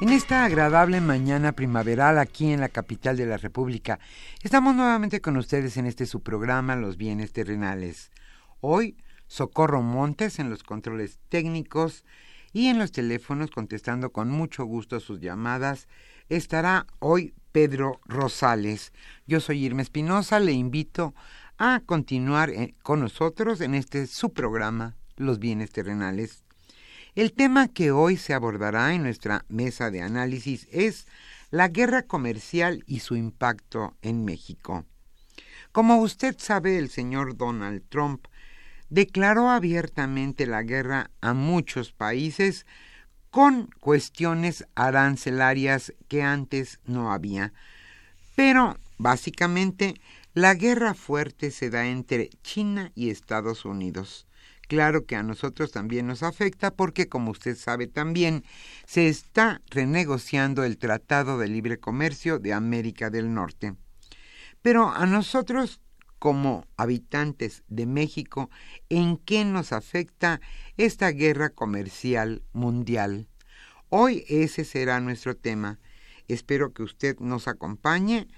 En esta agradable mañana primaveral aquí en la capital de la República, estamos nuevamente con ustedes en este su programa Los bienes terrenales. Hoy, Socorro Montes en los controles técnicos y en los teléfonos contestando con mucho gusto sus llamadas. Estará hoy Pedro Rosales. Yo soy Irma Espinosa, le invito a continuar eh, con nosotros en este su programa Los bienes terrenales. El tema que hoy se abordará en nuestra mesa de análisis es la guerra comercial y su impacto en México. Como usted sabe, el señor Donald Trump declaró abiertamente la guerra a muchos países con cuestiones arancelarias que antes no había. Pero, básicamente, la guerra fuerte se da entre China y Estados Unidos. Claro que a nosotros también nos afecta porque, como usted sabe también, se está renegociando el Tratado de Libre Comercio de América del Norte. Pero a nosotros, como habitantes de México, ¿en qué nos afecta esta guerra comercial mundial? Hoy ese será nuestro tema. Espero que usted nos acompañe.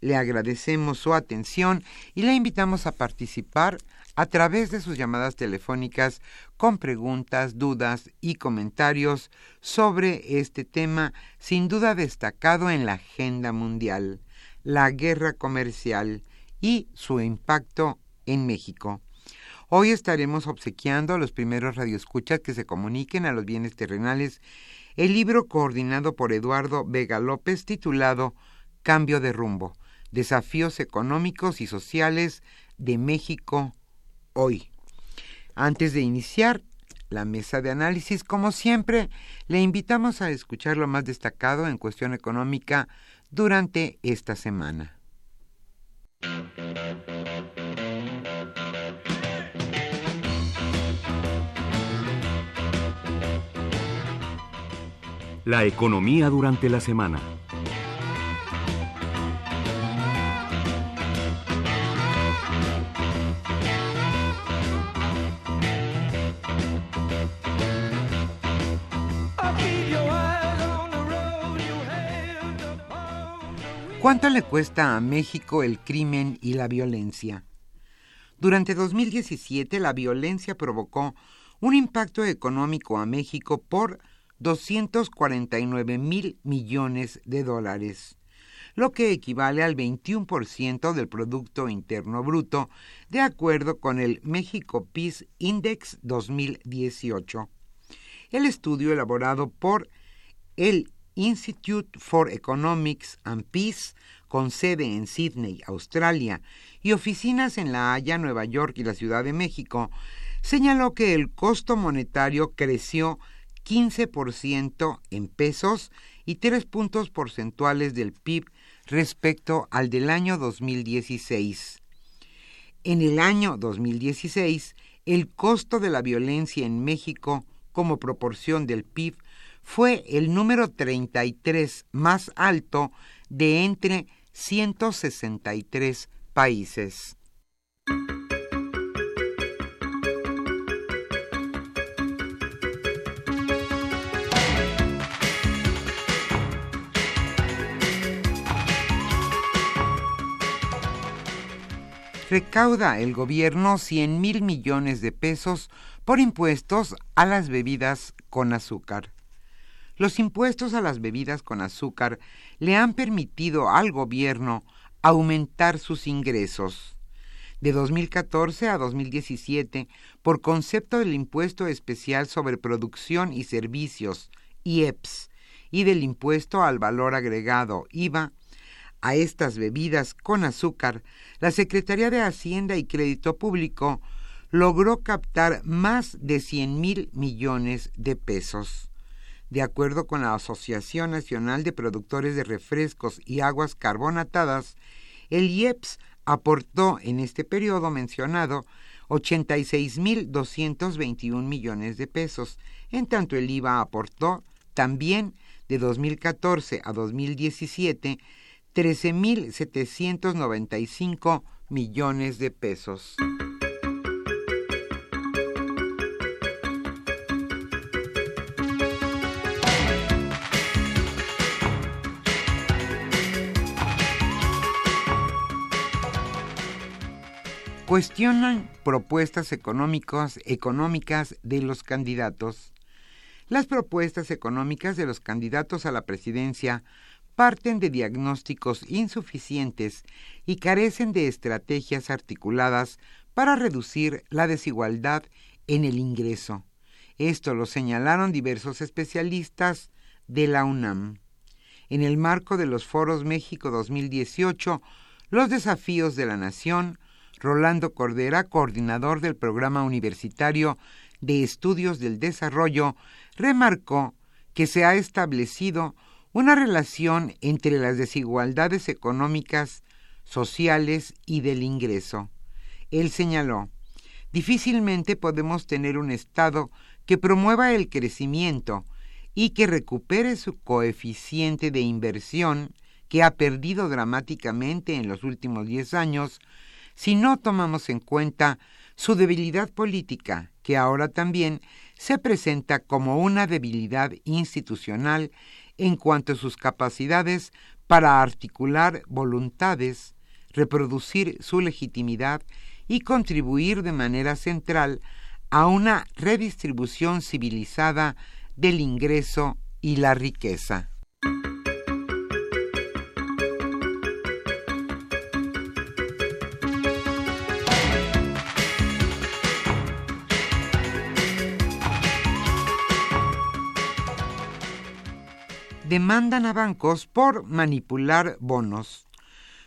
Le agradecemos su atención y le invitamos a participar a través de sus llamadas telefónicas con preguntas, dudas y comentarios sobre este tema sin duda destacado en la agenda mundial, la guerra comercial y su impacto en México. Hoy estaremos obsequiando a los primeros radioescuchas que se comuniquen a los bienes terrenales el libro coordinado por Eduardo Vega López titulado Cambio de rumbo, desafíos económicos y sociales de México hoy. Antes de iniciar la mesa de análisis, como siempre, le invitamos a escuchar lo más destacado en cuestión económica durante esta semana. La economía durante la semana. ¿Cuánto le cuesta a México el crimen y la violencia? Durante 2017 la violencia provocó un impacto económico a México por 249 mil millones de dólares. lo que equivale al 21% del Producto Interno Bruto, de acuerdo con el México Peace Index 2018. El estudio elaborado por el Institute for Economics and Peace, con sede en Sydney, Australia, y oficinas en La Haya, Nueva York y la Ciudad de México, señaló que el costo monetario creció 15% en pesos y 3 puntos porcentuales del PIB respecto al del año 2016. En el año 2016, el costo de la violencia en México como proporción del PIB fue el número 33 más alto de entre 163 países. Recauda el gobierno 100 mil millones de pesos por impuestos a las bebidas con azúcar. Los impuestos a las bebidas con azúcar le han permitido al gobierno aumentar sus ingresos. De 2014 a 2017, por concepto del impuesto especial sobre producción y servicios, IEPS, y del impuesto al valor agregado, IVA, a estas bebidas con azúcar, la Secretaría de Hacienda y Crédito Público logró captar más de 100 mil millones de pesos. De acuerdo con la Asociación Nacional de Productores de Refrescos y Aguas Carbonatadas, el IEPS aportó en este periodo mencionado 86.221 millones de pesos, en tanto el IVA aportó también de 2014 a 2017 13.795 millones de pesos. Cuestionan propuestas económicas, económicas de los candidatos. Las propuestas económicas de los candidatos a la presidencia parten de diagnósticos insuficientes y carecen de estrategias articuladas para reducir la desigualdad en el ingreso. Esto lo señalaron diversos especialistas de la UNAM. En el marco de los Foros México 2018, Los Desafíos de la Nación, Rolando Cordera, coordinador del Programa Universitario de Estudios del Desarrollo, remarcó que se ha establecido una relación entre las desigualdades económicas, sociales y del ingreso. Él señaló, difícilmente podemos tener un Estado que promueva el crecimiento y que recupere su coeficiente de inversión que ha perdido dramáticamente en los últimos diez años si no tomamos en cuenta su debilidad política, que ahora también se presenta como una debilidad institucional en cuanto a sus capacidades para articular voluntades, reproducir su legitimidad y contribuir de manera central a una redistribución civilizada del ingreso y la riqueza. Demandan a bancos por manipular bonos.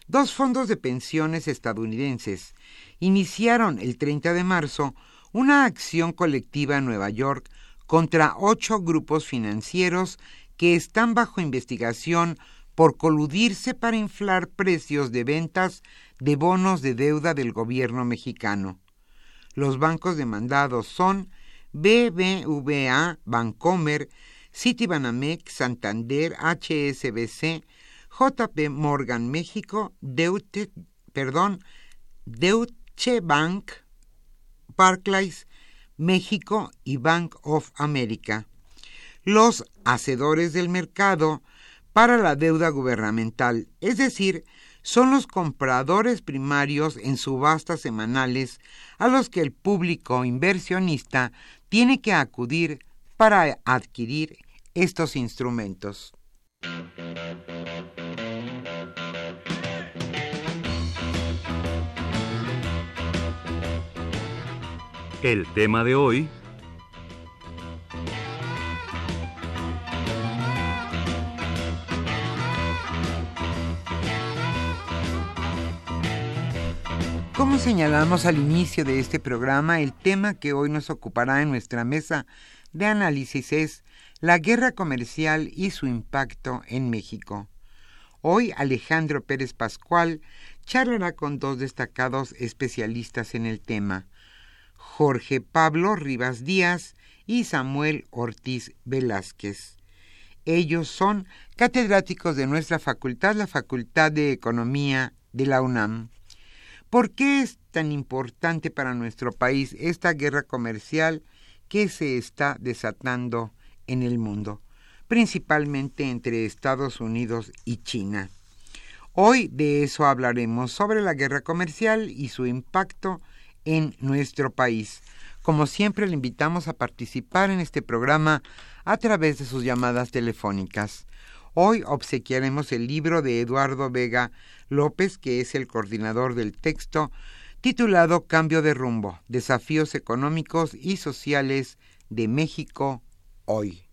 Dos fondos de pensiones estadounidenses iniciaron el 30 de marzo una acción colectiva en Nueva York contra ocho grupos financieros que están bajo investigación por coludirse para inflar precios de ventas de bonos de deuda del gobierno mexicano. Los bancos demandados son BBVA, Bancomer, Citibanamex, Santander, HSBC, JP Morgan México, Deutsche, Bank, Barclays México y Bank of America. Los hacedores del mercado para la deuda gubernamental, es decir, son los compradores primarios en subastas semanales a los que el público inversionista tiene que acudir para adquirir estos instrumentos. El tema de hoy Como señalamos al inicio de este programa, el tema que hoy nos ocupará en nuestra mesa de análisis es la guerra comercial y su impacto en México. Hoy Alejandro Pérez Pascual charlará con dos destacados especialistas en el tema, Jorge Pablo Rivas Díaz y Samuel Ortiz Velázquez. Ellos son catedráticos de nuestra facultad, la Facultad de Economía de la UNAM. ¿Por qué es tan importante para nuestro país esta guerra comercial que se está desatando en el mundo, principalmente entre Estados Unidos y China? Hoy de eso hablaremos sobre la guerra comercial y su impacto en nuestro país. Como siempre, le invitamos a participar en este programa a través de sus llamadas telefónicas. Hoy obsequiaremos el libro de Eduardo Vega López, que es el coordinador del texto, titulado Cambio de rumbo, desafíos económicos y sociales de México hoy.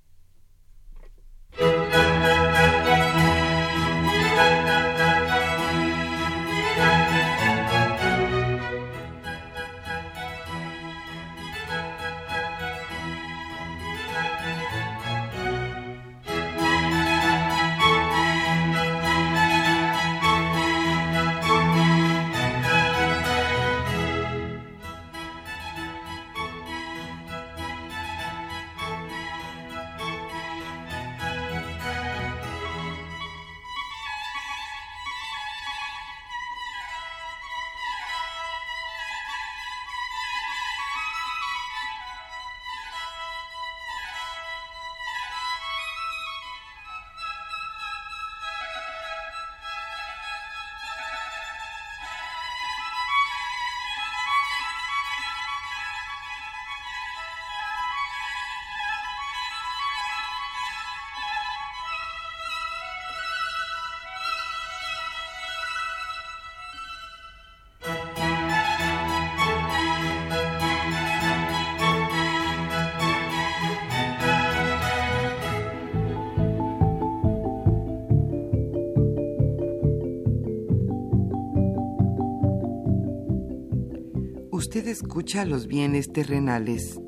Escucha los bienes terrenales.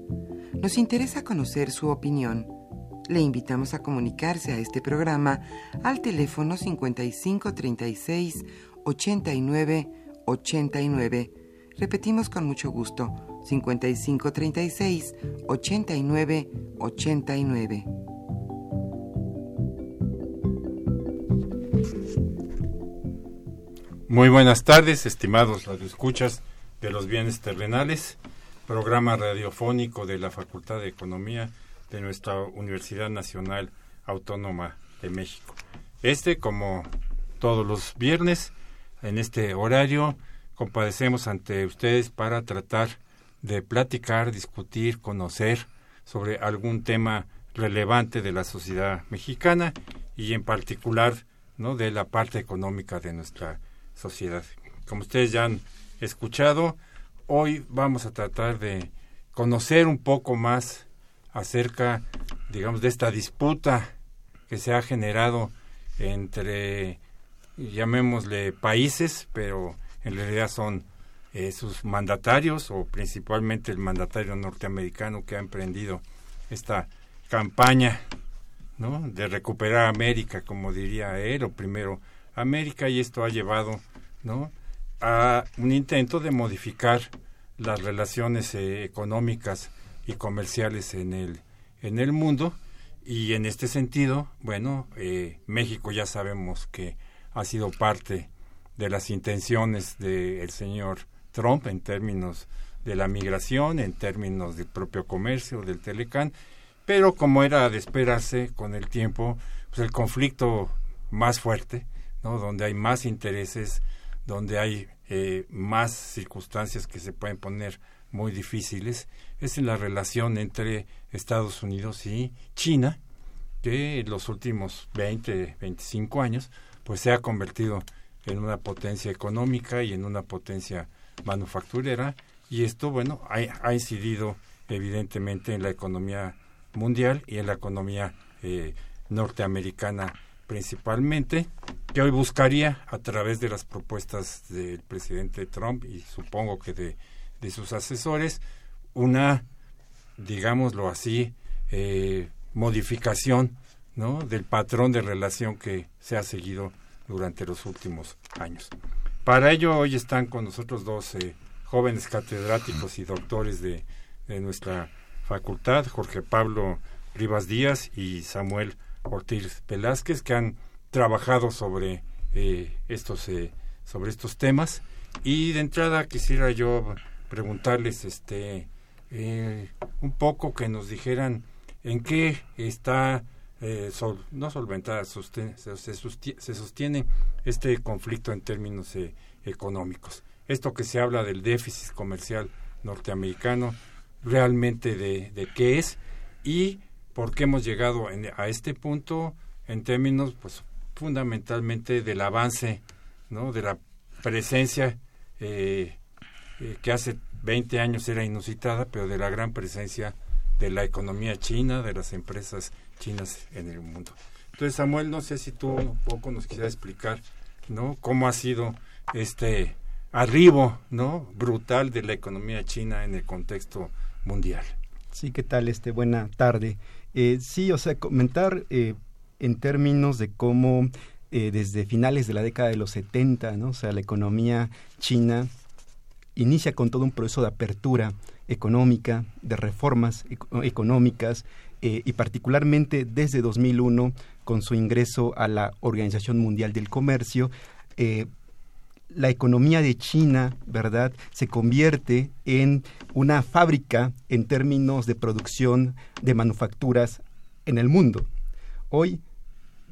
Nos interesa conocer su opinión. Le invitamos a comunicarse a este programa al teléfono 5536 89 89. Repetimos con mucho gusto, 5536 89 89. Muy buenas tardes, estimados radioescuchas de los bienes terrenales, programa radiofónico de la Facultad de Economía de nuestra Universidad Nacional Autónoma de México. Este, como todos los viernes, en este horario, compadecemos ante ustedes para tratar de platicar, discutir, conocer sobre algún tema relevante de la sociedad mexicana y en particular no de la parte económica de nuestra sociedad. Como ustedes ya han escuchado. Hoy vamos a tratar de conocer un poco más acerca, digamos, de esta disputa que se ha generado entre, llamémosle, países, pero en realidad son eh, sus mandatarios o principalmente el mandatario norteamericano que ha emprendido esta campaña ¿no? de recuperar América, como diría él, o primero América, y esto ha llevado ¿no? A un intento de modificar las relaciones eh, económicas y comerciales en el, en el mundo y en este sentido, bueno, eh, México ya sabemos que ha sido parte de las intenciones del señor Trump en términos de la migración, en términos del propio comercio, del Telecán, pero como era de esperarse con el tiempo, pues el conflicto más fuerte, ¿no? donde hay más intereses, donde hay eh, más circunstancias que se pueden poner muy difíciles, es en la relación entre Estados Unidos y China, que en los últimos 20, 25 años, pues se ha convertido en una potencia económica y en una potencia manufacturera, y esto, bueno, ha, incidido evidentemente en la economía mundial y en la economía eh, norteamericana principalmente, que hoy buscaría a través de las propuestas del presidente Trump y supongo que de, de sus asesores una, digámoslo así, eh, modificación ¿no? del patrón de relación que se ha seguido durante los últimos años. Para ello hoy están con nosotros dos eh, jóvenes catedráticos y doctores de, de, nuestra facultad, Jorge Pablo Rivas Díaz y Samuel Ortiz Velázquez, que han trabajado sobre eh, estos eh, sobre estos temas. Y de entrada quisiera yo preguntarles este un poco que nos dijeran en qué está eh, no solventada, se, sostiene, este conflicto en términos eh, económicos. Esto que se habla del déficit comercial norteamericano, realmente de, qué es y por qué hemos llegado a este punto en términos, pues, fundamentalmente del avance, ¿no? De la presencia eh, que hace 20 años era inusitada, pero de la gran presencia de la economía china, de las empresas chinas en el mundo. Entonces, Samuel, no sé si tú un poco nos quisieras explicar, ¿no? Cómo ha sido este arribo, ¿no? Brutal de la economía china en el contexto mundial. Sí, ¿qué tal? Este, buena tarde. Eh, sí, o sea, comentar eh, en términos de cómo eh, desde finales de la década de los 70, ¿no? O sea, la economía china inicia con todo un proceso de apertura económica, de reformas económicas, eh, y particularmente desde 2001 con su ingreso a la Organización Mundial del Comercio, la economía de China, ¿verdad?, se convierte en una fábrica en términos de producción de manufacturas en el mundo. Hoy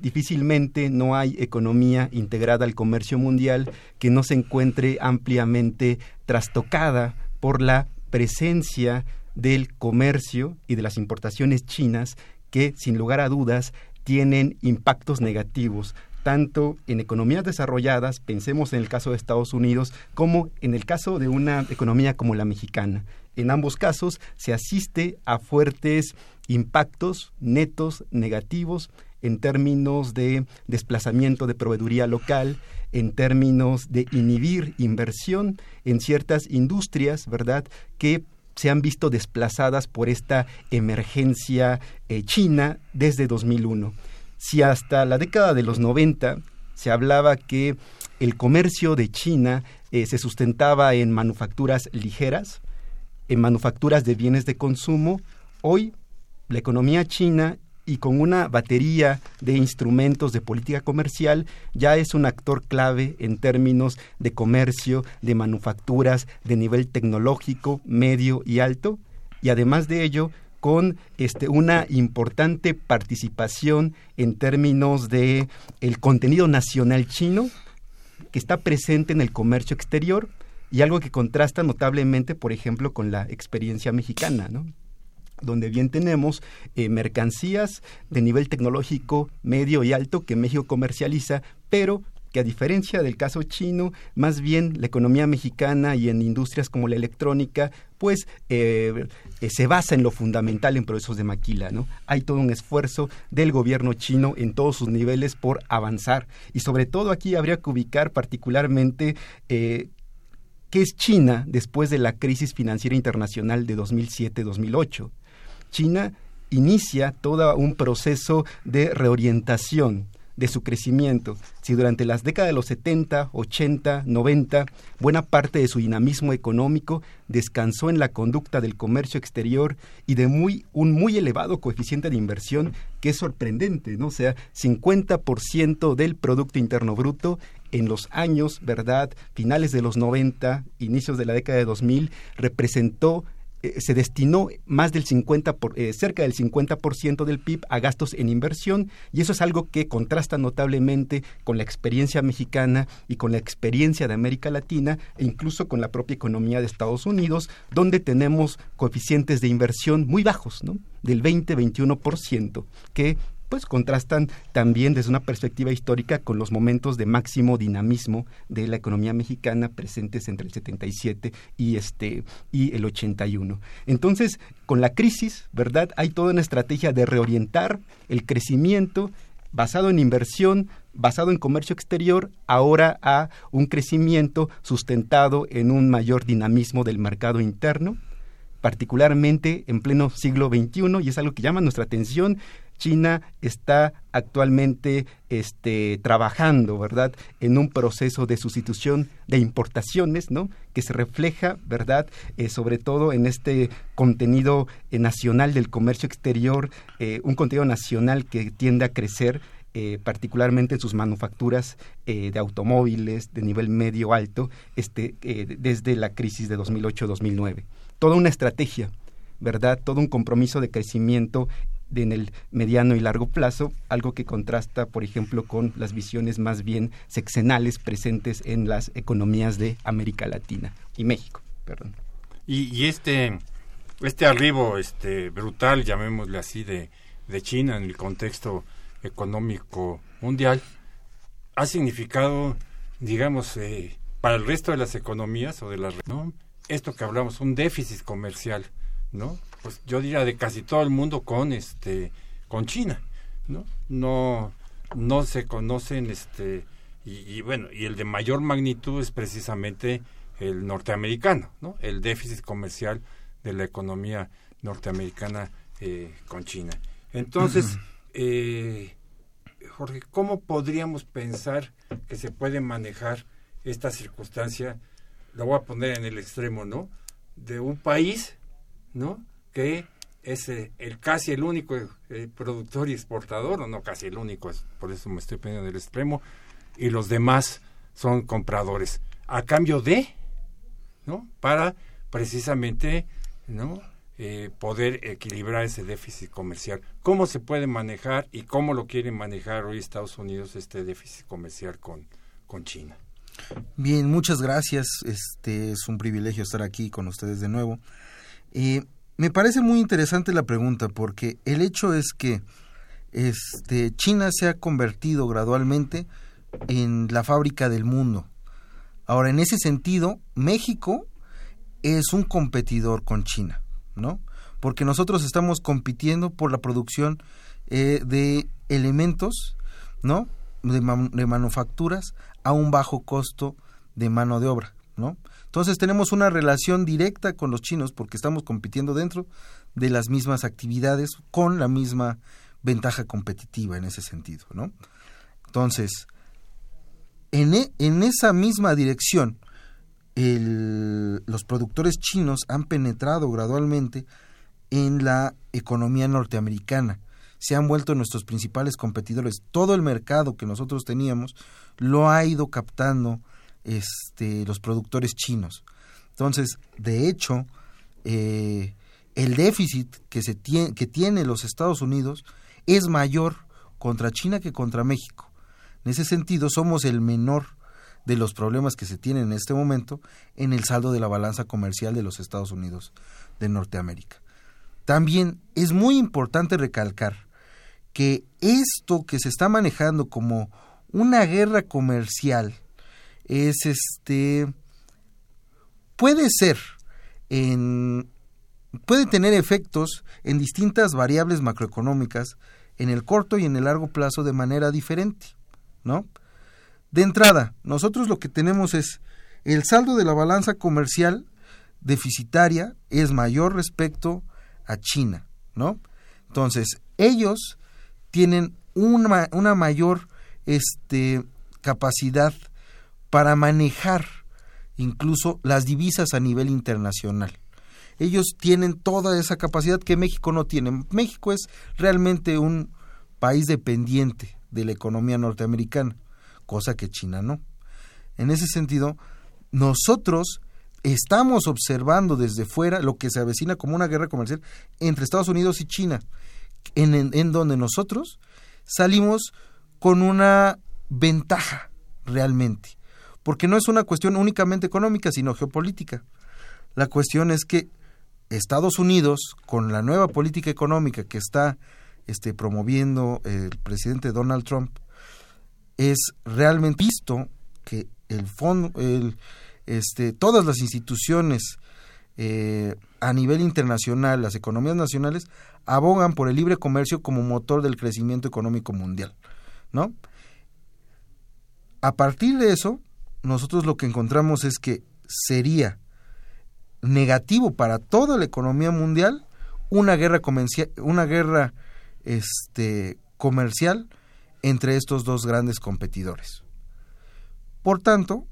difícilmente no hay economía integrada al comercio mundial que no se encuentre ampliamente trastocada por la presencia del comercio y de las importaciones chinas que, sin lugar a dudas, tienen impactos negativos tanto en economías desarrolladas, pensemos en el caso de Estados Unidos, como en el caso de una economía como la mexicana. En ambos casos se asiste a fuertes impactos netos negativos en términos de desplazamiento de proveeduría local, en términos de inhibir inversión en ciertas industrias, ¿verdad?, que se han visto desplazadas por esta emergencia eh, china desde 2001. Si hasta la década de los 90 se hablaba que el comercio de China eh, se sustentaba en manufacturas ligeras, en manufacturas de bienes de consumo, hoy la economía china y con una batería de instrumentos de política comercial ya es un actor clave en términos de comercio, de manufacturas de nivel tecnológico, medio y alto y además de ello con este, una importante participación en términos de el contenido nacional chino que está presente en el comercio exterior y algo que contrasta notablemente, por ejemplo, con la experiencia mexicana, ¿no? donde bien tenemos eh, mercancías de nivel tecnológico medio y alto que México comercializa, pero que a diferencia del caso chino, más bien la economía mexicana y en industrias como la electrónica, pues eh, eh, se basa en lo fundamental en procesos de maquila, ¿no? Hay todo un esfuerzo del gobierno chino en todos sus niveles por avanzar y sobre todo aquí habría que ubicar particularmente qué es China después de la crisis financiera internacional de 2007-2008. China inicia todo un proceso de reorientación de su crecimiento. Si durante las décadas de los 70, 80, 90, buena parte de su dinamismo económico descansó en la conducta del comercio exterior y de muy, un muy elevado coeficiente de inversión, que es sorprendente, ¿no? O sea, 50% del Producto Interno Bruto en los años, ¿verdad? Finales de los 90, inicios de la década de 2000, representó eh, se destinó más del 50 por, eh, cerca del 50% del PIB a gastos en inversión y eso es algo que contrasta notablemente con la experiencia mexicana y con la experiencia de América Latina e incluso con la propia economía de Estados Unidos donde tenemos coeficientes de inversión muy bajos, ¿no? del 20-21% que pues contrastan también desde una perspectiva histórica con los momentos de máximo dinamismo de la economía mexicana presentes entre el 77 y este y el 81. Entonces, con la crisis, ¿verdad? Hay toda una estrategia de reorientar el crecimiento basado en inversión, basado en comercio exterior, ahora a un crecimiento sustentado en un mayor dinamismo del mercado interno, particularmente en pleno siglo XXI, y es algo que llama nuestra atención. China está actualmente este, trabajando, ¿verdad?, en un proceso de sustitución de importaciones, ¿no?, que se refleja, ¿verdad?, eh, sobre todo en este contenido eh, nacional del comercio exterior, eh, un contenido nacional que tiende a crecer particularmente en sus manufacturas de automóviles de nivel medio alto, este, desde la crisis de 2008-2009. Toda una estrategia, ¿verdad? Todo un compromiso de crecimiento en el mediano y largo plazo, algo que contrasta, por ejemplo, con las visiones más bien sexenales presentes en las economías de América Latina y México, perdón. Y, y este, este arribo este, brutal, llamémosle así, de, de China en el contexto económico mundial ha significado, digamos, eh, para el resto de las economías o de las ¿no? esto que hablamos, un déficit comercial, ¿no? Pues yo diría de casi todo el mundo con este con China, ¿no? No no se conocen este y, y bueno, y el de mayor magnitud es precisamente el norteamericano, ¿no? El déficit comercial de la economía norteamericana eh, con China. Entonces, eh, Jorge, ¿cómo podríamos pensar que se puede manejar esta circunstancia? Lo voy a poner en el extremo, ¿no? De un país, ¿no? Que es eh, el casi el único eh, productor y exportador, o no casi el único, por eso me estoy poniendo en el extremo, y los demás son compradores. A cambio de, ¿no? Para precisamente, ¿no? Eh, poder equilibrar ese déficit comercial. ¿Cómo se puede manejar y cómo lo quiere manejar hoy Estados Unidos este déficit comercial con, con China? Bien, muchas gracias. Este es un privilegio estar aquí con ustedes de nuevo. Eh, me parece muy interesante la pregunta porque el hecho es que este, China se ha convertido gradualmente en la fábrica del mundo. Ahora, en ese sentido, México es un competidor con China. ¿no? Porque nosotros estamos compitiendo por la producción eh, de elementos, ¿no? De, de, manufacturas a un bajo costo de mano de obra, ¿no? Entonces tenemos una relación directa con los chinos porque estamos compitiendo dentro de las mismas actividades con la misma ventaja competitiva en ese sentido, ¿no? Entonces, en, e, esa misma dirección, los productores chinos han penetrado gradualmente en la economía norteamericana. Se han vuelto nuestros principales competidores. Todo el mercado que nosotros teníamos lo ha ido captando este, los productores chinos. Entonces, de hecho, eh, el déficit que, se tiene, que tiene los Estados Unidos es mayor contra China que contra México. En ese sentido, somos el menor de los problemas que se tienen en este momento en el saldo de la balanza comercial de los Estados Unidos de Norteamérica. También es muy importante recalcar que esto que se está manejando como una guerra comercial es este puede ser puede tener efectos en distintas variables macroeconómicas en el corto y en el largo plazo de manera diferente, ¿no? De entrada, nosotros lo que tenemos es el saldo de la balanza comercial deficitaria es mayor respecto a China, ¿no? Entonces, ellos tienen una, una mayor este, capacidad para manejar incluso las divisas a nivel internacional. Ellos tienen toda esa capacidad que México no tiene. México es realmente un país dependiente de la economía norteamericana cosa que China no. En ese sentido, nosotros estamos observando desde fuera lo que se avecina como una guerra comercial entre Estados Unidos y China, en, en, donde nosotros salimos con una ventaja realmente, porque no es una cuestión únicamente económica, sino geopolítica. La cuestión es que Estados Unidos, con la nueva política económica que está este, promoviendo el presidente Donald Trump es realmente visto que el fondo, el, este, todas las instituciones eh, a nivel internacional, las economías nacionales, abogan por el libre comercio como motor del crecimiento económico mundial, ¿no? A partir de eso, nosotros lo que encontramos es que sería negativo para toda la economía mundial una guerra una guerra este, comercial entre estos dos grandes competidores. Por tanto,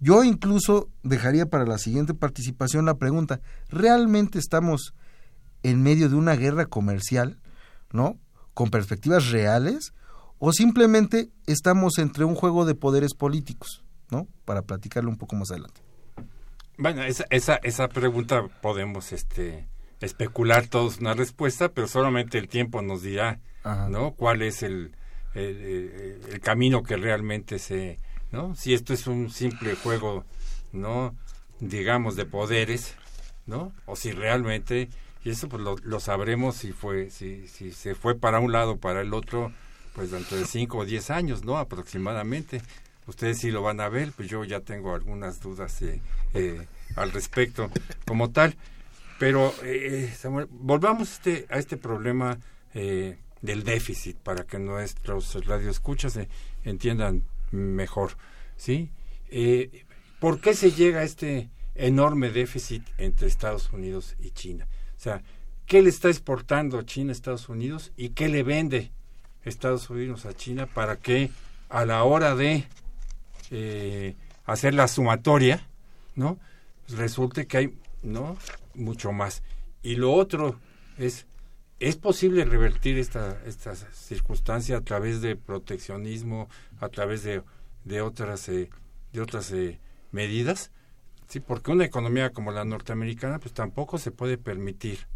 yo incluso dejaría para la siguiente participación la pregunta, ¿realmente estamos en medio de una guerra comercial, ¿no? Con perspectivas reales o simplemente estamos entre un juego de poderes políticos, ¿no? Para platicarlo un poco más adelante. Bueno, esa, esa, esa pregunta podemos este, especular todos una respuesta, pero solamente el tiempo nos dirá, ¿no? ¿Cuál es el, el, camino que realmente se, ¿no? Si esto es un simple juego, ¿no? Digamos de poderes, ¿no? O si realmente y eso pues lo, lo sabremos si fue si, si se fue para un lado para el otro pues dentro de cinco o diez años, ¿no? Aproximadamente. Ustedes sí lo van a ver, pues yo ya tengo algunas dudas eh, eh, al respecto como tal. Pero eh, volvamos este, a este problema eh, del déficit para que nuestros radioescuchas entiendan mejor, ¿sí? Eh, ¿Por qué se llega a este enorme déficit entre Estados Unidos y China? O sea, ¿qué le está exportando China a Estados Unidos y qué le vende Estados Unidos a China para que a la hora de hacer la sumatoria, ¿no? resulte que hay no mucho más. Y lo otro es es posible revertir esta esta circunstancia a través de proteccionismo a través de, de otras eh, de otras eh, medidas sí porque una economía como la norteamericana pues tampoco se puede permitir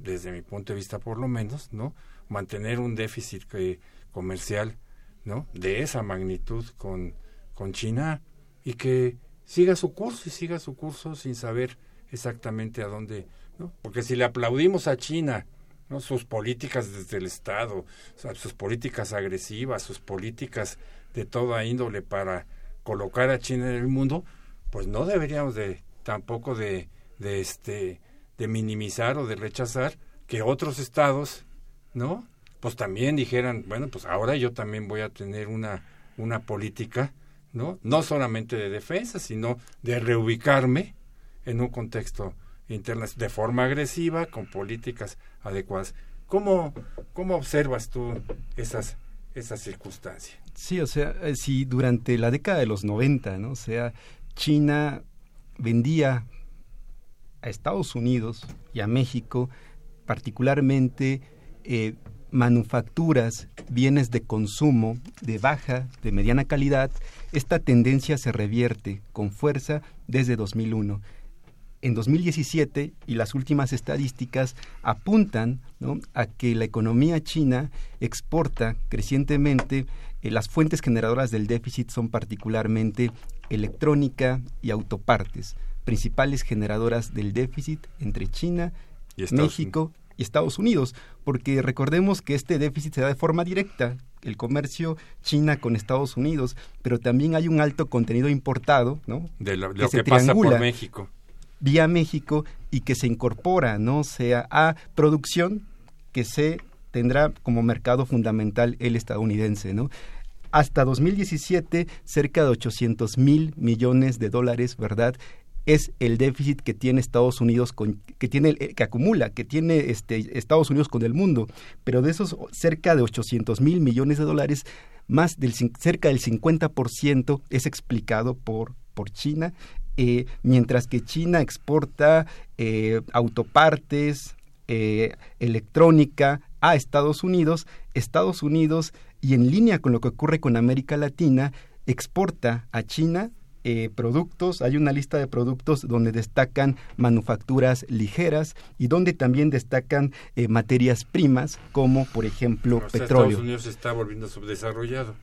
desde mi punto de vista por lo menos no mantener un déficit eh, comercial no de esa magnitud con con China y que siga su curso y siga su curso sin saber exactamente a dónde, ¿no? Porque si le aplaudimos a China, ¿no? sus políticas desde el Estado, sus políticas agresivas, sus políticas de toda índole para colocar a China en el mundo, pues no deberíamos de tampoco de, de este de minimizar o de rechazar que otros estados, ¿no? Pues también dijeran, bueno, pues ahora yo también voy a tener una una política, ¿no? No solamente de defensa, sino de reubicarme en un contexto internacional de forma agresiva, con políticas adecuadas. ¿Cómo, cómo observas tú esas, esas circunstancias? Sí, o sea, eh, si durante la década de los 90, ¿no? O sea, China vendía a Estados Unidos y a México particularmente eh, manufacturas, bienes de consumo de baja, de mediana calidad, esta tendencia se revierte con fuerza desde 2001 en 2017 y las últimas estadísticas apuntan a que la economía china exporta crecientemente. Eh, las fuentes generadoras del déficit son particularmente electrónica y autopartes, principales generadoras del déficit entre China, México y Estados Unidos, porque recordemos que este déficit se da de forma directa, el comercio China con Estados Unidos, pero también hay un alto contenido importado, ¿no? De lo que, pasa por México vía México y que se incorpora, ¿no? sea, a producción que se tendrá como mercado fundamental el estadounidense, ¿no? Hasta 2017, cerca de 800 mil millones de dólares, ¿verdad? Es el déficit que tiene Estados Unidos con, que tiene que acumula que tiene este Estados Unidos con el mundo. Pero de esos cerca de 800 mil millones de dólares más del cerca del 50% es explicado por por China eh, mientras que China exporta eh, autopartes, eh, electrónica a Estados Unidos, Estados Unidos, y en línea con lo que ocurre con América Latina, exporta a China productos, hay una lista de productos donde destacan manufacturas ligeras y donde también destacan materias primas como por ejemplo petróleo. Estados Unidos está volviendo subdesarrollado.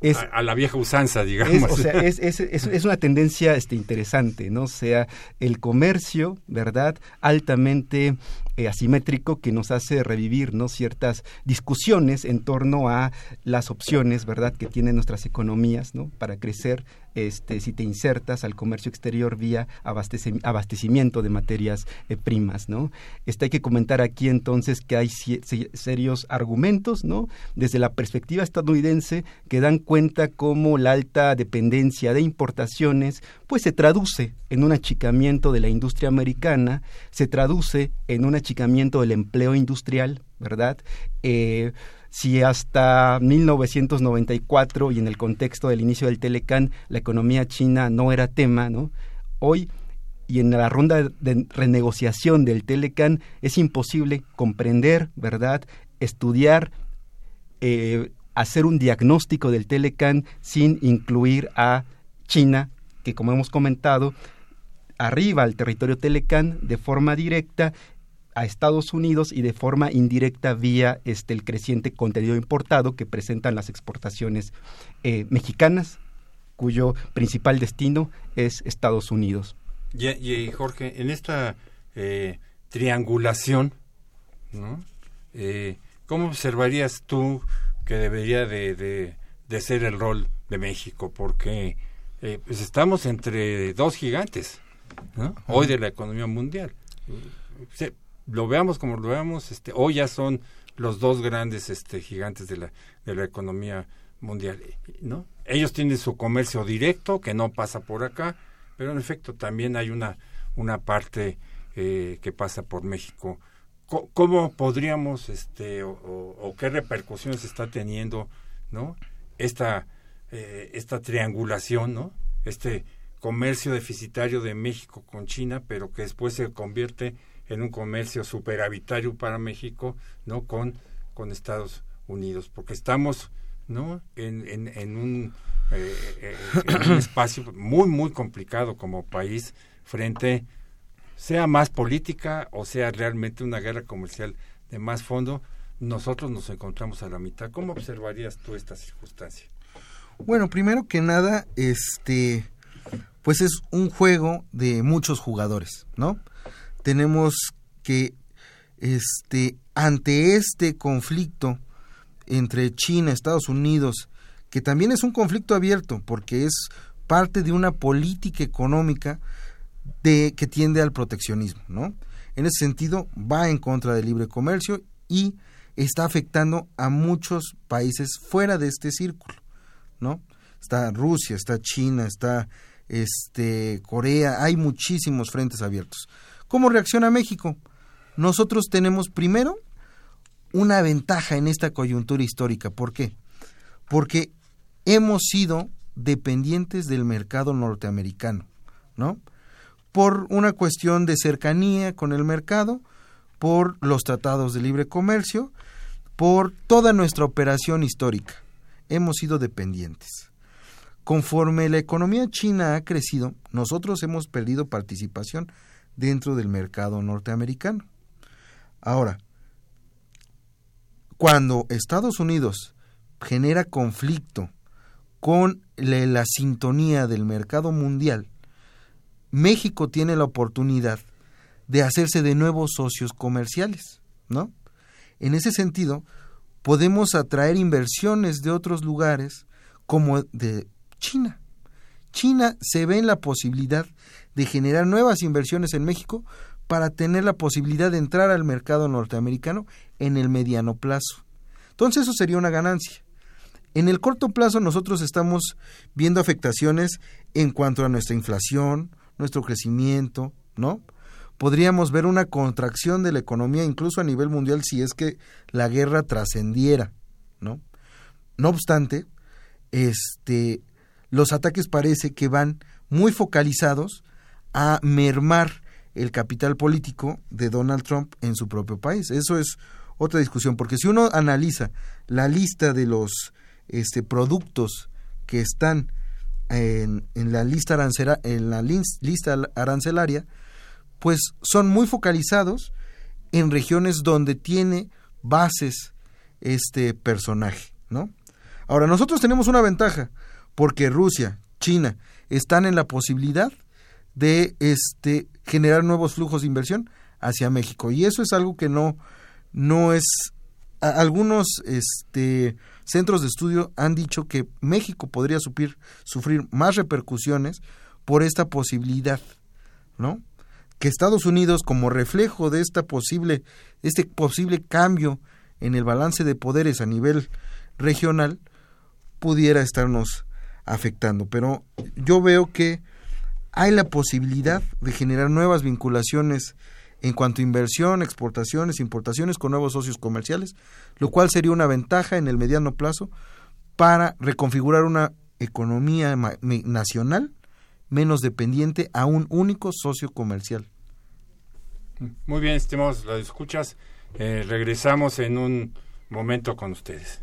es, a, la vieja usanza, digamos. o sea, es, es, es, una tendencia este, interesante, ¿no? O sea, el comercio, ¿verdad? Altamente eh, asimétrico que nos hace revivir, ¿no? Ciertas discusiones en torno a las opciones, ¿verdad? Que tienen nuestras economías, ¿no? Para crecer este, si te insertas al comercio exterior vía abastecimiento de materias eh, primas, ¿no? Este, hay que comentar aquí entonces que hay serios argumentos, ¿no? Desde la perspectiva estadounidense que dan cuenta cómo la alta dependencia de importaciones pues se traduce en un achicamiento de la industria americana, se traduce en un achicamiento del empleo industrial, ¿verdad? Eh, si hasta 1994 y en el contexto del inicio del Telecan la economía china no era tema, ¿no? Hoy y en la ronda de renegociación del Telecan es imposible comprender, ¿verdad? Estudiar, eh, hacer un diagnóstico del Telecan sin incluir a China, que como hemos comentado, arriba al territorio Telecan de forma directa a Estados Unidos y de forma indirecta vía este, el creciente contenido importado que presentan las exportaciones eh, mexicanas, cuyo principal destino es Estados Unidos. Y, Jorge, en esta eh, triangulación, ¿no? Eh, ¿cómo observarías tú que debería de, ser el rol de México? Porque pues estamos entre dos gigantes, ¿no? Hoy de la economía mundial lo veamos como lo veamos, este, hoy ya son los dos grandes este, gigantes de la, de la economía mundial, ¿no? Ellos tienen su comercio directo que no pasa por acá, pero en efecto también hay una, una parte eh, que pasa por México. ¿Cómo podríamos, este, o, qué repercusiones está teniendo, ¿no? Esta, eh, esta triangulación, ¿no? Este comercio deficitario de México con China, pero que después se convierte en un comercio superavitario para México, ¿no? Con, con Estados Unidos, porque estamos, ¿no? En, en, un, eh, eh, en un espacio muy, muy complicado como país frente, sea más política o sea realmente una guerra comercial de más fondo, nosotros nos encontramos a la mitad. ¿Cómo observarías tú esta circunstancia? Bueno, primero que nada, este, pues es un juego de muchos jugadores, ¿no? Tenemos que este ante este conflicto entre China, Estados Unidos, que también es un conflicto abierto porque es parte de una política económica de que tiende al proteccionismo, ¿no? En ese sentido va en contra del libre comercio y está afectando a muchos países fuera de este círculo, ¿no? Está Rusia, está China, está este Corea, hay muchísimos frentes abiertos. ¿Cómo reacciona México? Nosotros tenemos primero una ventaja en esta coyuntura histórica. ¿Por qué? Porque hemos sido dependientes del mercado norteamericano, ¿no? Por una cuestión de cercanía con el mercado, por los tratados de libre comercio, por toda nuestra operación histórica. Hemos sido dependientes. Conforme la economía china ha crecido, nosotros hemos perdido participación dentro del mercado norteamericano. Ahora, cuando Estados Unidos genera conflicto con la, sintonía del mercado mundial, México tiene la oportunidad de hacerse de nuevos socios comerciales, ¿no? En ese sentido, podemos atraer inversiones de otros lugares como de China. China se ve en la posibilidad de generar nuevas inversiones en México para tener la posibilidad de entrar al mercado norteamericano en el mediano plazo. Entonces eso sería una ganancia. En el corto plazo nosotros estamos viendo afectaciones en cuanto a nuestra inflación, nuestro crecimiento, ¿no? Podríamos ver una contracción de la economía incluso a nivel mundial si es que la guerra trascendiera, ¿no? No obstante, este los ataques parece que van muy focalizados a mermar el capital político de Donald Trump en su propio país. Eso es otra discusión, porque si uno analiza la lista de los este, productos que están en, la lista en la lista arancelaria, pues son muy focalizados en regiones donde tiene bases este personaje, ¿no? Ahora, nosotros tenemos una ventaja, porque Rusia, China, están en la posibilidad de este, generar nuevos flujos de inversión hacia México. Y eso es algo que no, no es... algunos este, centros de estudio han dicho que México podría sufrir, sufrir más repercusiones por esta posibilidad, ¿no? Que Estados Unidos, como reflejo de esta posible, este posible cambio en el balance de poderes a nivel regional, pudiera estarnos afectando. Pero yo veo que hay la posibilidad de generar nuevas vinculaciones en cuanto a inversión, exportaciones, importaciones con nuevos socios comerciales, lo cual sería una ventaja en el mediano plazo para reconfigurar una economía nacional menos dependiente a un único socio comercial. Muy bien, estimados, las escuchas. Eh, regresamos en un momento con ustedes.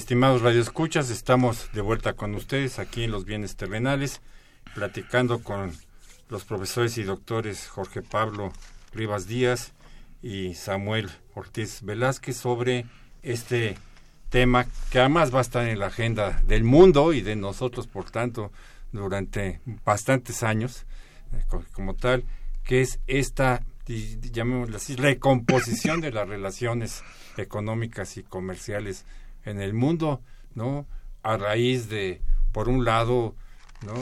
Estimados radioescuchas, estamos de vuelta con ustedes aquí en los bienes terrenales, platicando con los profesores y doctores Jorge Pablo Rivas Díaz y Samuel Ortiz Velázquez sobre este tema que además va a estar en la agenda del mundo y de nosotros, por tanto, durante bastantes años, eh, como tal, que es esta, llamémosla así, recomposición de las relaciones económicas y comerciales en el mundo, ¿no? A raíz de, por un lado, ¿no?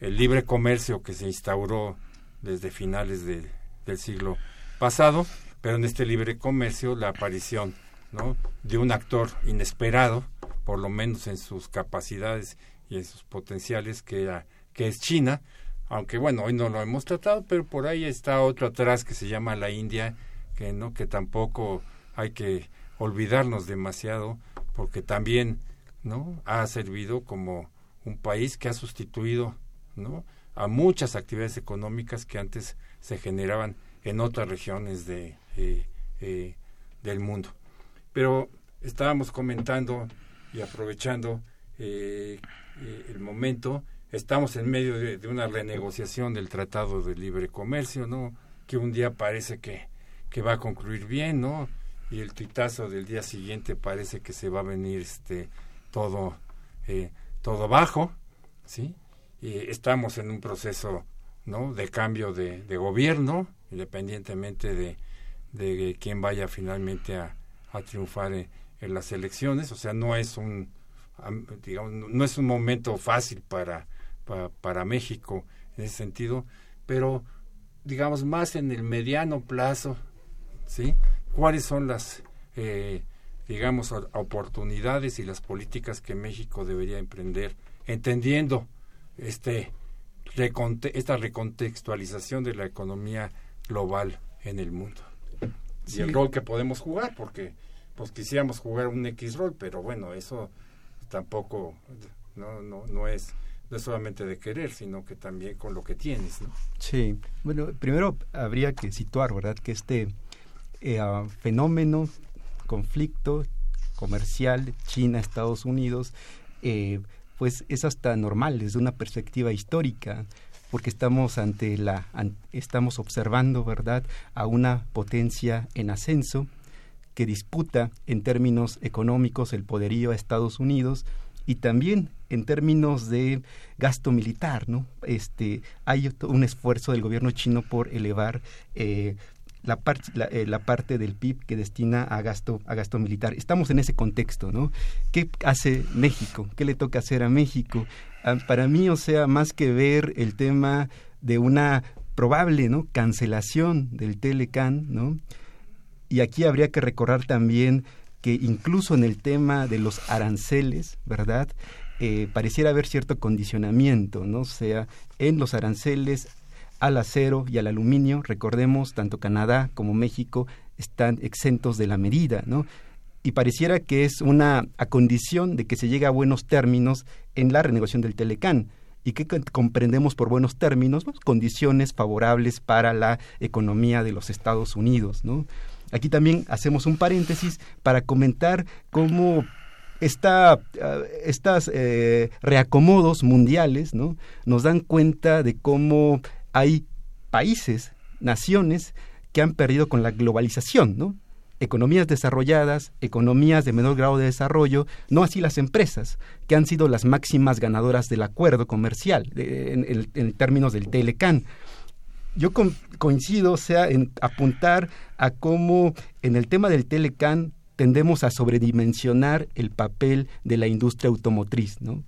El libre comercio que se instauró desde finales del siglo pasado, pero en este libre comercio la aparición, ¿no? De un actor inesperado, por lo menos en sus capacidades y en sus potenciales, que, era, que es China, aunque bueno, hoy no lo hemos tratado, pero por ahí está otro atrás que se llama la India, que no, que tampoco hay que olvidarnos demasiado porque también no ha servido como un país que ha sustituido no a muchas actividades económicas que antes se generaban en otras regiones de eh, eh, del mundo. Pero estábamos comentando y aprovechando eh, el momento. Estamos en medio de, de, una renegociación del tratado de libre comercio no que un día parece que que va a concluir bien no y el tuitazo del día siguiente parece que se va a venir este todo eh, todo bajo sí y estamos en un proceso ¿no? De cambio de, gobierno, independientemente de, de quién vaya finalmente a, a triunfar en, las elecciones. O sea, no es un, digamos, no es un momento fácil para, para, México en ese sentido, pero digamos más en el mediano plazo, ¿sí? ¿Cuáles son las, eh, digamos, oportunidades y las políticas que México debería emprender, entendiendo este esta recontextualización de la economía global en el mundo? Y el rol que podemos jugar, porque pues quisiéramos jugar un X rol, pero bueno, eso tampoco no, no, no es no solamente de querer, sino que también con lo que tienes, ¿no? Sí, bueno, primero habría que situar, ¿verdad?, que este eh, ah, fenómeno, conflicto comercial China-Estados Unidos, eh, pues es hasta normal desde una perspectiva histórica, porque estamos ante la, estamos observando, ¿verdad?, a una potencia en ascenso que disputa en términos económicos el poderío a Estados Unidos y también en términos de gasto militar, ¿no? Este, hay un esfuerzo del gobierno chino por elevar eh, la, eh, la, parte del PIB que destina a gasto, a gasto militar. Estamos en ese contexto, ¿no? ¿Qué hace México? ¿Qué le toca hacer a México? Ah, para mí, o sea, más que ver el tema de una probable, ¿no? Cancelación del Telecan, ¿no? Y aquí habría que recordar también que incluso en el tema de los aranceles, ¿verdad? Eh, pareciera haber cierto condicionamiento, ¿no? O sea, en los aranceles al acero y al aluminio, recordemos, tanto Canadá como México están exentos de la medida, ¿no? Y pareciera que es una a condición de que se llegue a buenos términos en la renegociación del Telecán y que comprendemos por buenos términos pues, condiciones favorables para la economía de los Estados Unidos, ¿no? Aquí también hacemos un paréntesis para comentar cómo esta, uh, estas eh, reacomodos mundiales ¿no? nos dan cuenta de cómo hay países, naciones que han perdido con la globalización, ¿no? Economías desarrolladas, economías de menor grado de desarrollo, no así las empresas, que han sido las máximas ganadoras del acuerdo comercial en, términos del Telecan yo coincido, o sea, en apuntar a cómo en el tema del Telecan tendemos a sobredimensionar el papel de la industria automotriz, ¿no?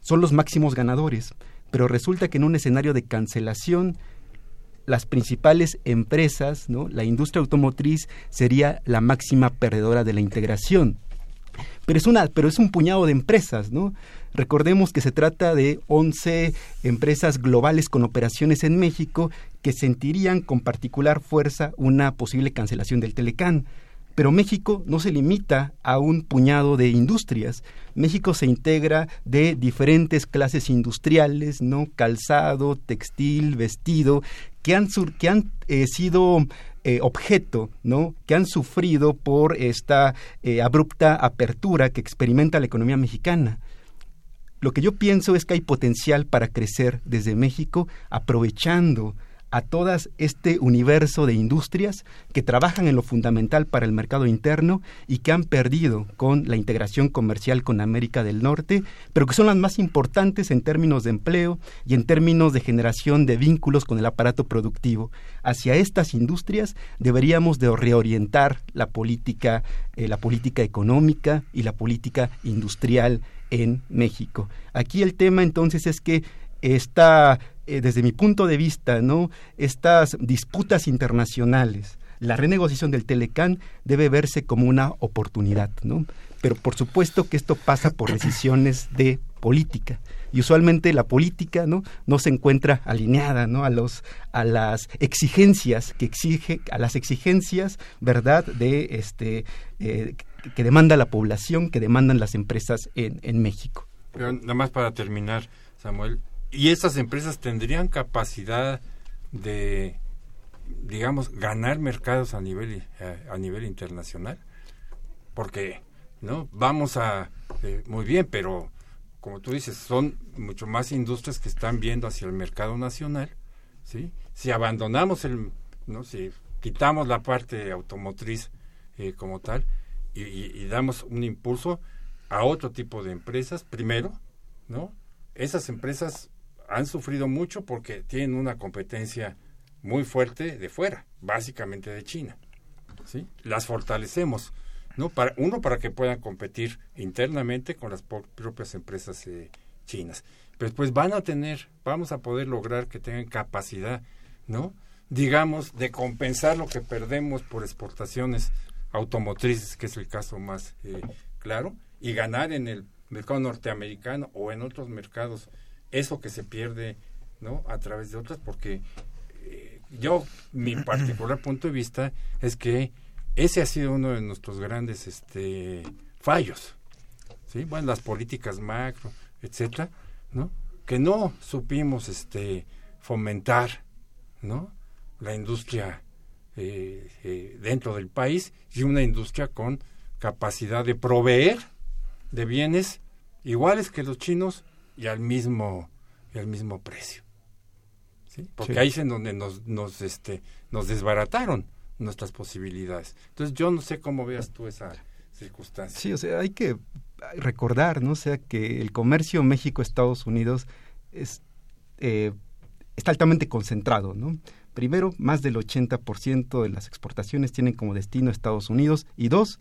Son los máximos ganadores, pero resulta que en un escenario de cancelación las principales empresas, ¿no? La industria automotriz sería la máxima perdedora de la integración. Pero es una pero es un puñado de empresas, ¿no? Recordemos que se trata de 11 empresas globales con operaciones en México que sentirían con particular fuerza una posible cancelación del Telecán. Pero México no se limita a un puñado de industrias. México se integra de diferentes clases industriales, ¿no? Calzado, textil, vestido, que han, eh, sido eh, objeto, ¿no? Que han sufrido por esta eh, abrupta apertura que experimenta la economía mexicana. Lo que yo pienso es que hay potencial para crecer desde México aprovechando a todas este universo de industrias que trabajan en lo fundamental para el mercado interno y que han perdido con la integración comercial con América del Norte, pero que son las más importantes en términos de empleo y en términos de generación de vínculos con el aparato productivo. Hacia estas industrias deberíamos de reorientar la política, eh, la política económica y la política industrial en México. Aquí el tema entonces es que está, eh, desde mi punto de vista, ¿no? Estas disputas internacionales, la renegociación del Telecán debe verse como una oportunidad, ¿no? Pero por supuesto que esto pasa por decisiones de política y usualmente la política no no se encuentra alineada no a los a las exigencias que exige a las exigencias verdad de este eh, que demanda la población, que demandan las empresas en, en México. Pero nada más para terminar, Samuel, ¿y esas empresas tendrían capacidad de, digamos, ganar mercados a nivel, a, nivel internacional? Porque, ¿no? Vamos a, eh, muy bien, pero como tú dices, son mucho más industrias que están viendo hacia el mercado nacional, ¿sí? Si abandonamos el, ¿no? Si quitamos la parte automotriz eh, como tal, y, damos un impulso a otro tipo de empresas, primero, ¿no? Esas empresas han sufrido mucho porque tienen una competencia muy fuerte de fuera, básicamente de China. ¿sí? Las fortalecemos, ¿no? Para, uno, para que puedan competir internamente con las propias empresas eh, chinas. Pero después van a tener, vamos a poder lograr que tengan capacidad, ¿no? Digamos, de compensar lo que perdemos por exportaciones automotrices, que es el caso más eh, claro, y ganar en el mercado norteamericano o en otros mercados eso que se pierde, ¿no? A través de otras, porque eh, yo, mi particular punto de vista es que ese ha sido uno de nuestros grandes este, fallos. ¿sí? Bueno, las políticas macro, etcétera, ¿no? Que no supimos este, fomentar, ¿no? La industria eh, eh, dentro del país y una industria con capacidad de proveer de bienes iguales que los chinos y al mismo, y al mismo precio. Porque ahí es en donde nos, nos, este, nos desbarataron nuestras posibilidades. Entonces yo no sé cómo veas tú esa circunstancia. Sí, o sea, hay que recordar, ¿no? O sea, que el comercio México-Estados Unidos es, eh, está altamente concentrado, ¿no? Primero, más del 80% de las exportaciones tienen como destino Estados Unidos y dos,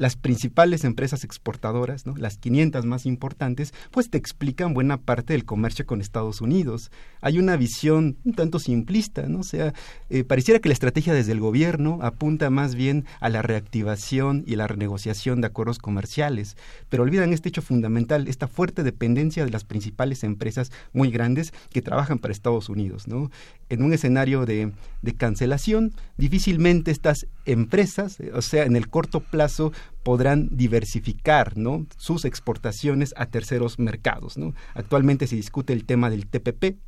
las principales empresas exportadoras, las 500 más importantes, pues te explican buena parte del comercio con Estados Unidos. Hay una visión un tanto simplista, ¿no? O sea, eh, pareciera que la estrategia desde el gobierno apunta más bien a la reactivación y la renegociación de acuerdos comerciales, pero olvidan este hecho fundamental, esta fuerte dependencia de las principales empresas muy grandes que trabajan para Estados Unidos, ¿no? En un escenario de, de cancelación, difícilmente estas empresas, o sea, en el corto plazo, podrán diversificar ¿no? sus exportaciones a terceros mercados. Actualmente se discute el tema del TPP,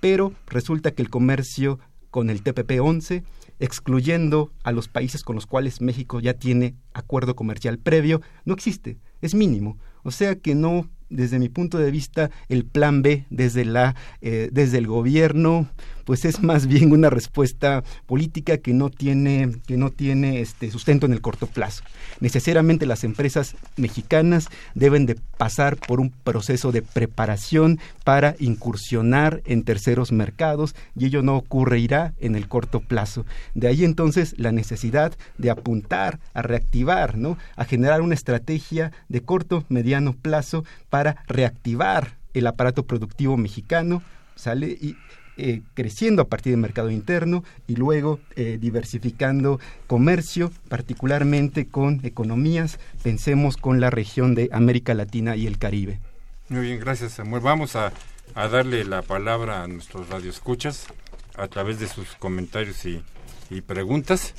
pero resulta que el comercio con el TPP 11, excluyendo a los países con los cuales México ya tiene acuerdo comercial previo, no existe, es mínimo. O sea que no, desde mi punto de vista, el plan B desde, la, eh, desde el gobierno pues es más bien una respuesta política que no tiene, que no tiene este sustento en el corto plazo. Necesariamente las empresas mexicanas deben de pasar por un proceso de preparación para incursionar en terceros mercados y ello no ocurrirá en el corto plazo. De ahí entonces la necesidad de apuntar a reactivar, ¿no? a generar una estrategia de corto, mediano plazo para reactivar el aparato productivo mexicano, sale y eh, creciendo a partir del mercado interno y luego eh, diversificando comercio, particularmente con economías, pensemos con la región de América Latina y el Caribe. Muy bien, gracias Samuel. Vamos a, darle la palabra a nuestros radioescuchas a través de sus comentarios y, preguntas.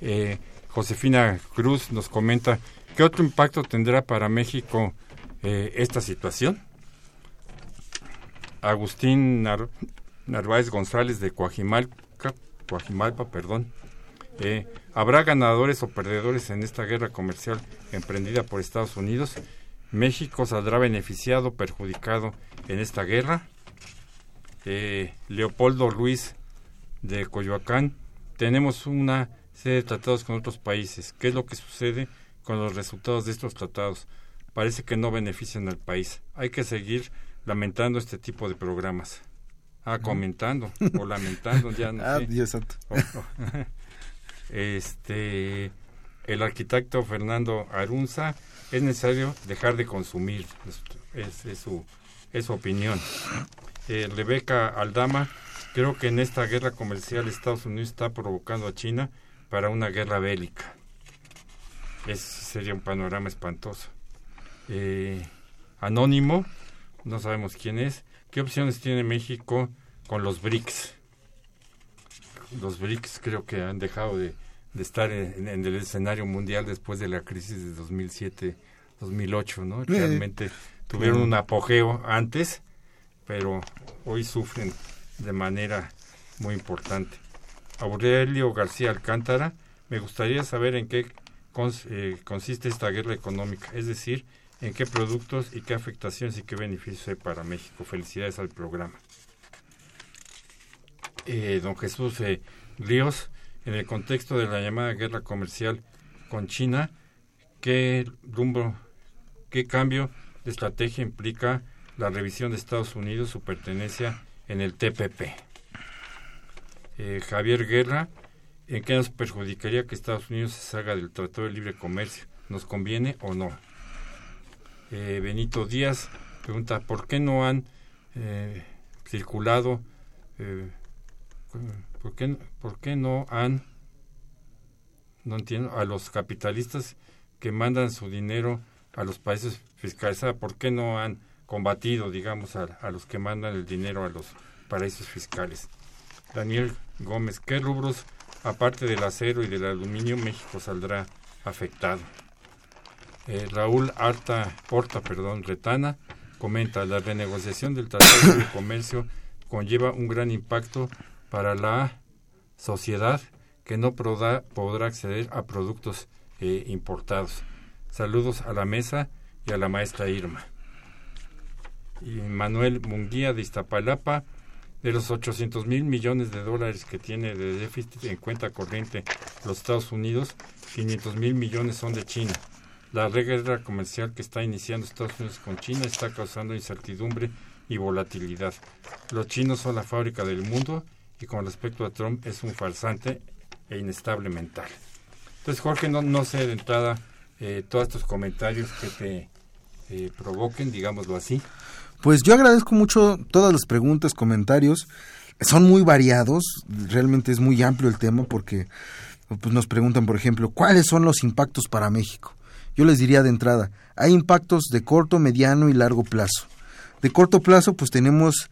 Eh, Josefina Cruz nos comenta, ¿qué otro impacto tendrá para México esta situación? Agustín Narváez González de Coajimalpa, Coajimalpa perdón. Eh, ¿Habrá ganadores o perdedores en esta guerra comercial emprendida por Estados Unidos? ¿México saldrá beneficiado perjudicado en esta guerra? Eh, Leopoldo Ruiz de Coyoacán, tenemos una serie de tratados con otros países. ¿Qué es lo que sucede con los resultados de estos tratados? Parece que no benefician al país. Hay que seguir lamentando este tipo de programas. Ah, comentando o lamentando, ya no ah, Dios santo. Oh, oh. Este, el arquitecto Fernando Arunza, es necesario dejar de consumir, es, su, es su opinión. Eh, Rebeca Aldama, creo que en esta guerra comercial Estados Unidos está provocando a China para una guerra bélica. Ese sería un panorama espantoso. Eh, anónimo, no sabemos quién es. ¿Qué opciones tiene México con los BRICS? Los BRICS creo que han dejado de, estar en, el escenario mundial después de la crisis de 2007-2008, ¿no? Realmente tuvieron un apogeo antes, pero hoy sufren de manera muy importante. Aurelio García Alcántara, me gustaría saber en qué eh, consiste esta guerra económica, es decir, en qué productos y qué afectaciones y qué beneficios hay para México. Felicidades al programa. Eh, don Jesús eh, Ríos, en el contexto de la llamada guerra comercial con China, ¿qué rumbo, qué cambio de estrategia implica la revisión de Estados Unidos su pertenencia en el TPP. Eh, Javier Guerra, ¿en qué nos perjudicaría que Estados Unidos se salga del Tratado de Libre Comercio? ¿Nos conviene o no? Eh, Benito Díaz pregunta, ¿por qué no han eh, circulado, por, qué, por qué no han, no entiendo, a los capitalistas que mandan su dinero a los países fiscalizados, ¿por qué no han combatido, digamos, a, a, los que mandan el dinero a los paraísos fiscales? Daniel Gómez, ¿qué rubros, aparte del acero y del aluminio, México saldrá afectado? Eh, Raúl Arta, Porta, perdón, Retana, comenta, la renegociación del Tratado de Comercio conlleva un gran impacto para la sociedad que no podrá, podrá acceder a productos eh, importados. Saludos a la mesa y a la maestra Irma. Y Manuel Munguía de Iztapalapa, de los 800 mil millones de dólares que tiene de déficit en cuenta corriente los Estados Unidos, 500 mil millones son de China. La guerra comercial que está iniciando Estados Unidos con China está causando incertidumbre y volatilidad. Los chinos son la fábrica del mundo y con respecto a Trump es un farsante e inestable mental. Entonces, Jorge, no, no sé de entrada eh, todos estos comentarios que te eh, provoquen, digámoslo así. Pues yo agradezco mucho todas las preguntas, comentarios. Son muy variados, realmente es muy amplio el tema porque pues, nos preguntan, por ejemplo, ¿cuáles son los impactos para México? Yo les diría de entrada, hay impactos de corto, mediano y largo plazo. De corto plazo, pues tenemos,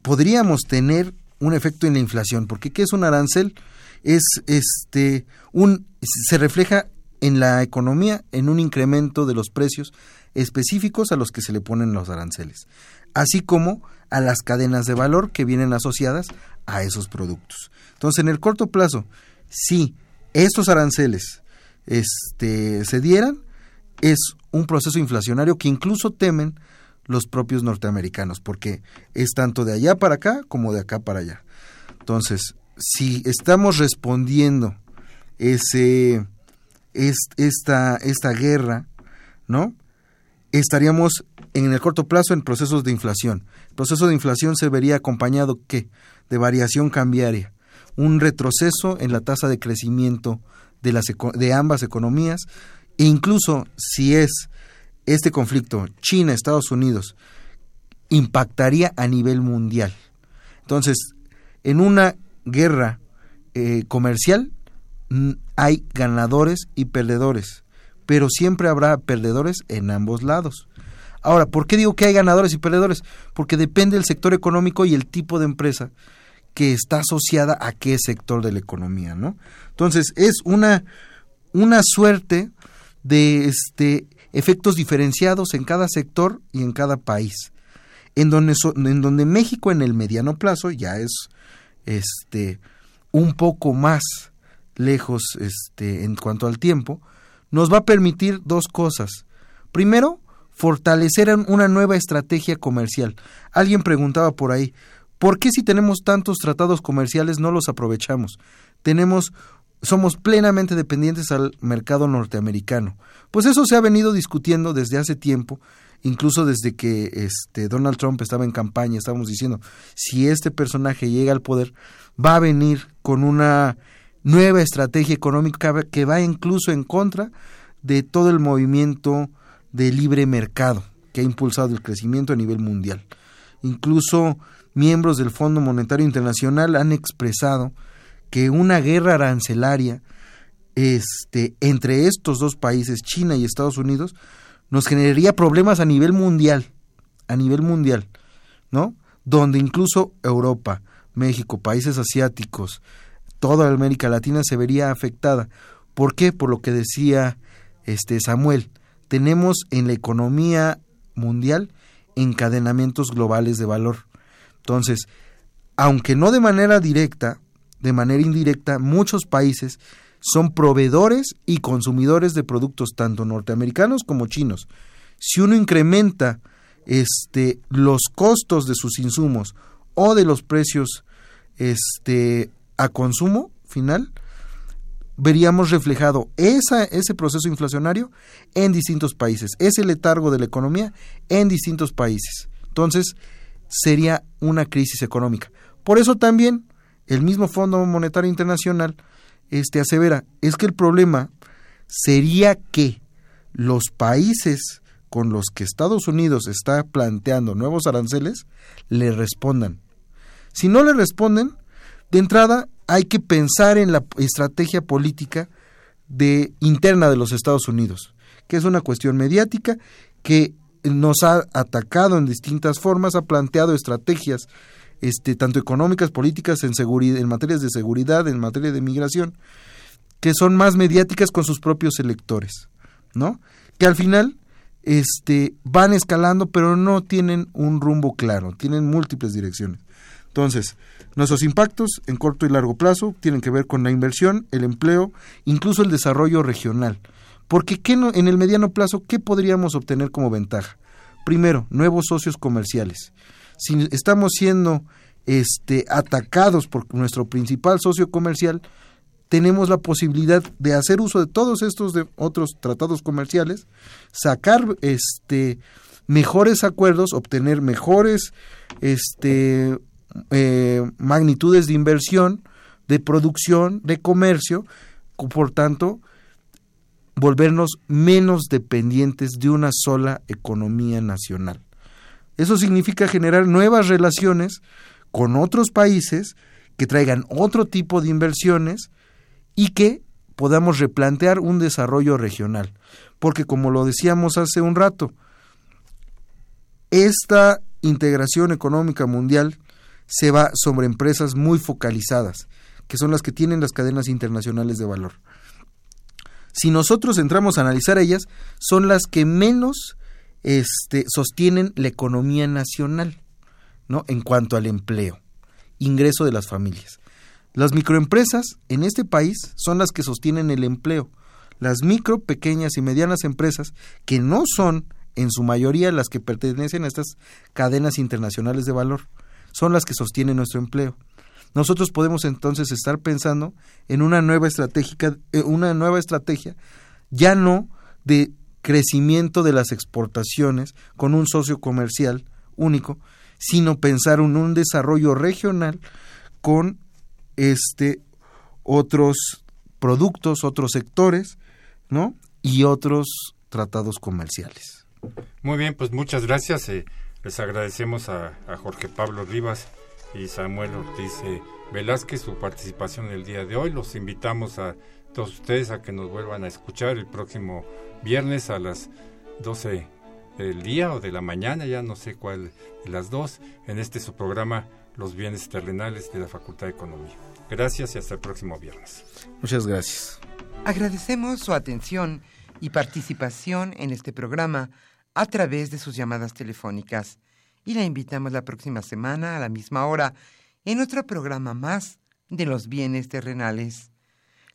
podríamos tener un efecto en la inflación, porque ¿qué es un arancel? Es este, un, se refleja en la economía en un incremento de los precios específicos a los que se le ponen los aranceles, así como a las cadenas de valor que vienen asociadas a esos productos. Entonces, en el corto plazo, si estos aranceles este, se dieran, es un proceso inflacionario que incluso temen los propios norteamericanos, porque es tanto de allá para acá como de acá para allá. Entonces, si estamos respondiendo ese, esta, esta guerra, ¿no? estaríamos en el corto plazo en procesos de inflación. El proceso de inflación se vería acompañado ¿qué? de variación cambiaria, un retroceso en la tasa de crecimiento de, las, de ambas economías e incluso si es este conflicto China-Estados Unidos impactaría a nivel mundial. Entonces, en una guerra eh, comercial hay ganadores y perdedores pero siempre habrá perdedores en ambos lados. Ahora, ¿por qué digo que hay ganadores y perdedores? Porque depende del sector económico y el tipo de empresa que está asociada a qué sector de la economía, ¿no? Entonces, es una, una suerte de este, efectos diferenciados en cada sector y en cada país. En donde, en donde México en el mediano plazo ya es este, un poco más lejos este, en cuanto al tiempo, nos va a permitir dos cosas. Primero, fortalecer una nueva estrategia comercial. Alguien preguntaba por ahí, ¿por qué si tenemos tantos tratados comerciales no los aprovechamos? Tenemos somos plenamente dependientes al mercado norteamericano. Pues eso se ha venido discutiendo desde hace tiempo, incluso desde que este Donald Trump estaba en campaña, estábamos diciendo, si este personaje llega al poder, va a venir con una nueva estrategia económica que va incluso en contra de todo el movimiento de libre mercado que ha impulsado el crecimiento a nivel mundial. Incluso miembros del Fondo Monetario Internacional han expresado que una guerra arancelaria este, entre estos dos países, China y Estados Unidos, nos generaría problemas a nivel mundial, a nivel mundial, ¿no? Donde incluso Europa, México, países asiáticos, toda América Latina se vería afectada. ¿Por qué? Por lo que decía este Samuel. Tenemos en la economía mundial encadenamientos globales de valor. Entonces, aunque no de manera directa, de manera indirecta, muchos países son proveedores y consumidores de productos tanto norteamericanos como chinos. Si uno incrementa este, los costos de sus insumos o de los precios este, a consumo final, veríamos reflejado ese proceso inflacionario en distintos países, ese letargo de la economía en distintos países. Entonces, sería una crisis económica. Por eso también el mismo Fondo Monetario Internacional este, asevera, es que el problema sería que los países con los que Estados Unidos está planteando nuevos aranceles le respondan. Si no le responden, de entrada hay que pensar en la estrategia política de interna de los Estados Unidos, que es una cuestión mediática que nos ha atacado en distintas formas, ha planteado estrategias este, tanto económicas, políticas, en, en materias de seguridad, en materia de migración, que son más mediáticas con sus propios electores, ¿no? Que al final este, van escalando, pero no tienen un rumbo claro, tienen múltiples direcciones. Entonces, nuestros impactos en corto y largo plazo tienen que ver con la inversión, el empleo, incluso el desarrollo regional. Porque ¿qué en el mediano plazo, ¿qué podríamos obtener como ventaja? Primero, nuevos socios comerciales. Si estamos siendo este, atacados por nuestro principal socio comercial, tenemos la posibilidad de hacer uso de todos estos de otros tratados comerciales, sacar este, mejores acuerdos, obtener mejores este, eh, magnitudes de inversión, de producción, de comercio, por tanto, volvernos menos dependientes de una sola economía nacional. Eso significa generar nuevas relaciones con otros países que traigan otro tipo de inversiones y que podamos replantear un desarrollo regional. Porque como lo decíamos hace un rato, esta integración económica mundial se va sobre empresas muy focalizadas, que son las que tienen las cadenas internacionales de valor si nosotros entramos a analizar ellas, son las que menos este, sostienen la economía nacional, ¿no? En cuanto al empleo, ingreso de las familias. Las microempresas en este país son las que sostienen el empleo. Las micro, pequeñas y medianas empresas, que no son en su mayoría las que pertenecen a estas cadenas internacionales de valor, son las que sostienen nuestro empleo nosotros podemos entonces estar pensando en una nueva estratégica, eh, una nueva estrategia, ya no de crecimiento de las exportaciones con un socio comercial único, sino pensar en un desarrollo regional con este otros productos, otros sectores, ¿no? Y otros tratados comerciales. Muy bien, pues muchas gracias. Eh, les agradecemos a Jorge Pablo Rivas y Samuel Ortiz eh, Velázquez su participación el día de hoy. Los invitamos a todos ustedes a que nos vuelvan a escuchar el próximo viernes a las 12 del día o de la mañana, ya no sé cuál de las dos, en este su programa Los bienes terrenales de la Facultad de Economía. Gracias y hasta el próximo viernes. Muchas gracias. Agradecemos su atención y participación en este programa a través de sus llamadas telefónicas y la invitamos la próxima semana a la misma hora en otro programa más de los bienes terrenales.